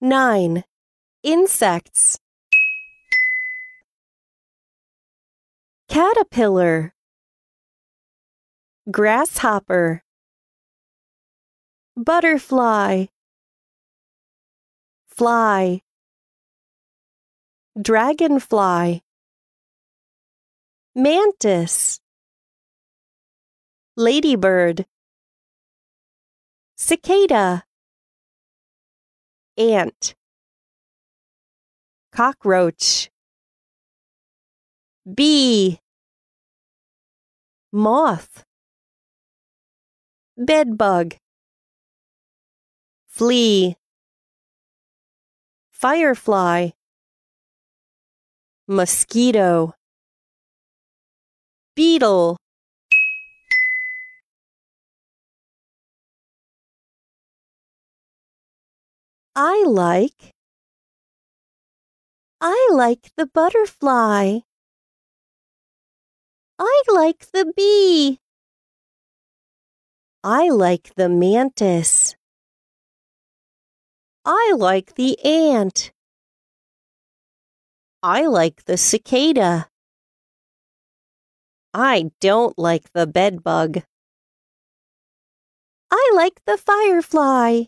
9. Insects. Caterpillar. Grasshopper. Butterfly. Fly. Dragonfly. Mantis. Ladybird. Cicada. Ant. Cockroach. Bee. Moth. Bedbug. Flea. Firefly. Mosquito. Beetle. I like. I like the butterfly. I like the bee. I like the mantis. I like the ant. I like the cicada. I don't like the bedbug. I like the firefly.